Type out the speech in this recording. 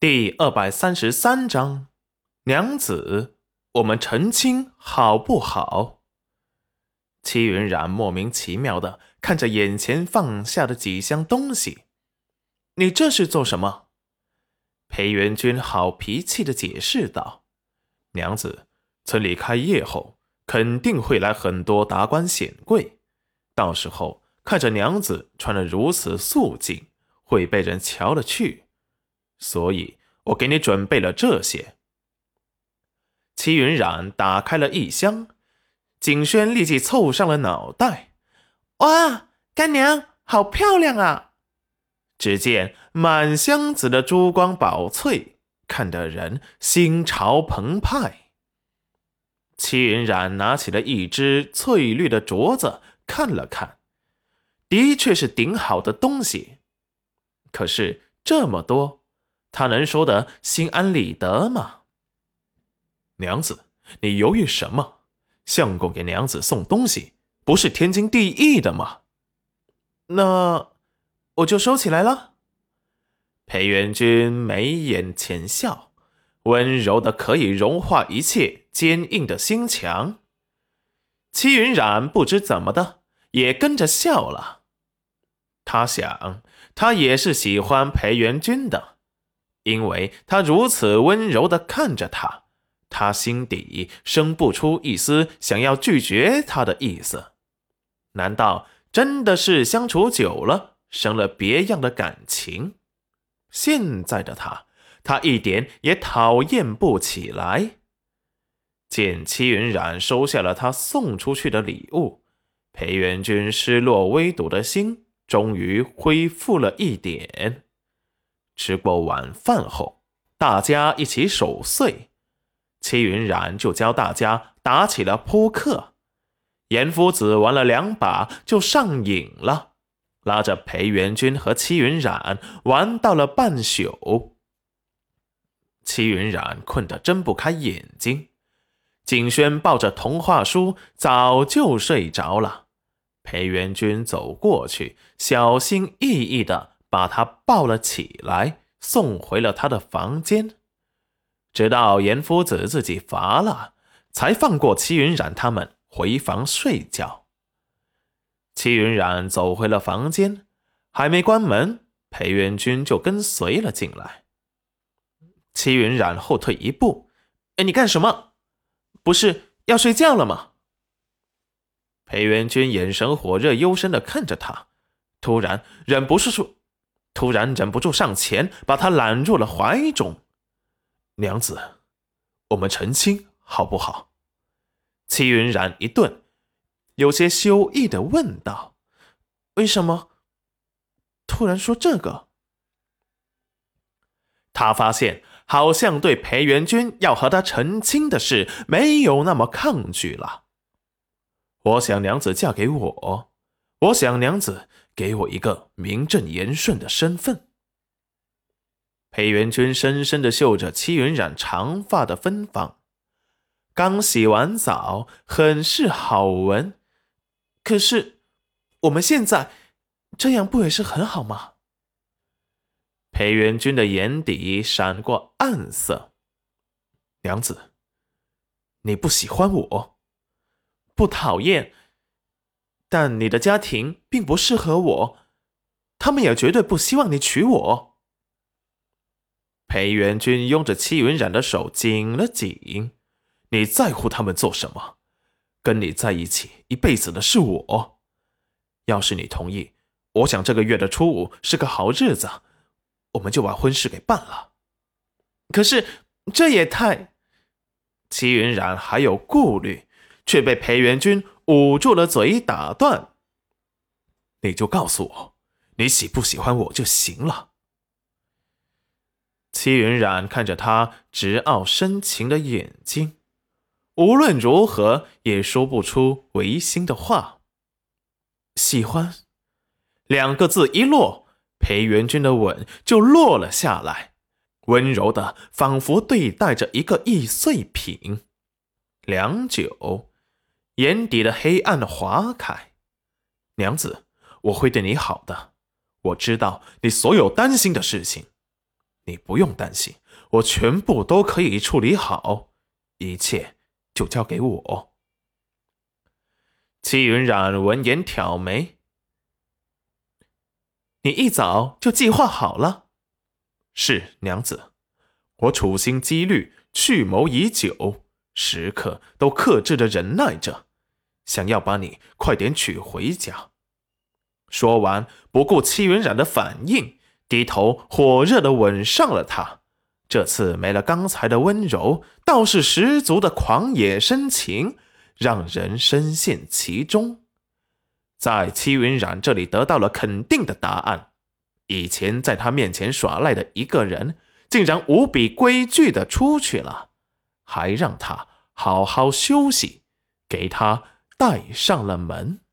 第二百三十三章，娘子，我们成亲好不好？戚云染莫名其妙的看着眼前放下的几箱东西，你这是做什么？裴元君好脾气的解释道：“娘子，村里开业后，肯定会来很多达官显贵，到时候看着娘子穿得如此素净，会被人瞧了去。”所以我给你准备了这些。齐云染打开了一箱，景轩立即凑上了脑袋：“哇，干娘好漂亮啊！”只见满箱子的珠光宝翠，看得人心潮澎湃。齐云染拿起了一只翠绿的镯子，看了看，的确是顶好的东西。可是这么多。他能说得心安理得吗？娘子，你犹豫什么？相公给娘子送东西，不是天经地义的吗？那我就收起来了。裴元君眉眼浅笑，温柔的可以融化一切坚硬的心墙。戚云染不知怎么的，也跟着笑了。他想，他也是喜欢裴元君的。因为他如此温柔的看着他，他心底生不出一丝想要拒绝他的意思。难道真的是相处久了，生了别样的感情？现在的他，他一点也讨厌不起来。见戚云染收下了他送出去的礼物，裴元君失落微堵的心终于恢复了一点。吃过晚饭后，大家一起守岁。戚云染就教大家打起了扑克。严夫子玩了两把就上瘾了，拉着裴元君和戚云染玩到了半宿。戚云染困得睁不开眼睛，景轩抱着童话书早就睡着了。裴元君走过去，小心翼翼的。把他抱了起来，送回了他的房间，直到严夫子自己乏了，才放过齐云染他们回房睡觉。齐云染走回了房间，还没关门，裴元君就跟随了进来。齐云染后退一步：“哎，你干什么？不是要睡觉了吗？”裴元君眼神火热、幽深的看着他，突然忍不住说。突然忍不住上前，把他揽入了怀中。娘子，我们成亲好不好？齐云染一顿，有些羞意的问道：“为什么突然说这个？”他发现好像对裴元君要和他成亲的事没有那么抗拒了。我想娘子嫁给我，我想娘子。给我一个名正言顺的身份。裴元君深深的嗅着戚云染长发的芬芳，刚洗完澡，很是好闻。可是我们现在这样不也是很好吗？裴元君的眼底闪过暗色。娘子，你不喜欢我，不讨厌。但你的家庭并不适合我，他们也绝对不希望你娶我。裴元君拥着戚云染的手紧了紧，你在乎他们做什么？跟你在一起一辈子的是我。要是你同意，我想这个月的初五是个好日子，我们就把婚事给办了。可是这也太……戚云染还有顾虑，却被裴元君。捂住了嘴，打断。你就告诉我，你喜不喜欢我就行了。戚云染看着他直傲深情的眼睛，无论如何也说不出违心的话。喜欢，两个字一落，裴元君的吻就落了下来，温柔的仿佛对待着一个易碎品。良久。眼底的黑暗划开，娘子，我会对你好的。我知道你所有担心的事情，你不用担心，我全部都可以处理好，一切就交给我。”戚云染闻言挑眉：“你一早就计划好了？”“是娘子，我处心积虑，蓄谋已久，时刻都克制着忍耐着，想要把你快点娶回家。”说完，不顾戚云染的反应，低头火热的吻上了她。这次没了刚才的温柔，倒是十足的狂野深情。让人深陷其中，在戚云染这里得到了肯定的答案。以前在他面前耍赖的一个人，竟然无比规矩的出去了，还让他好好休息，给他带上了门。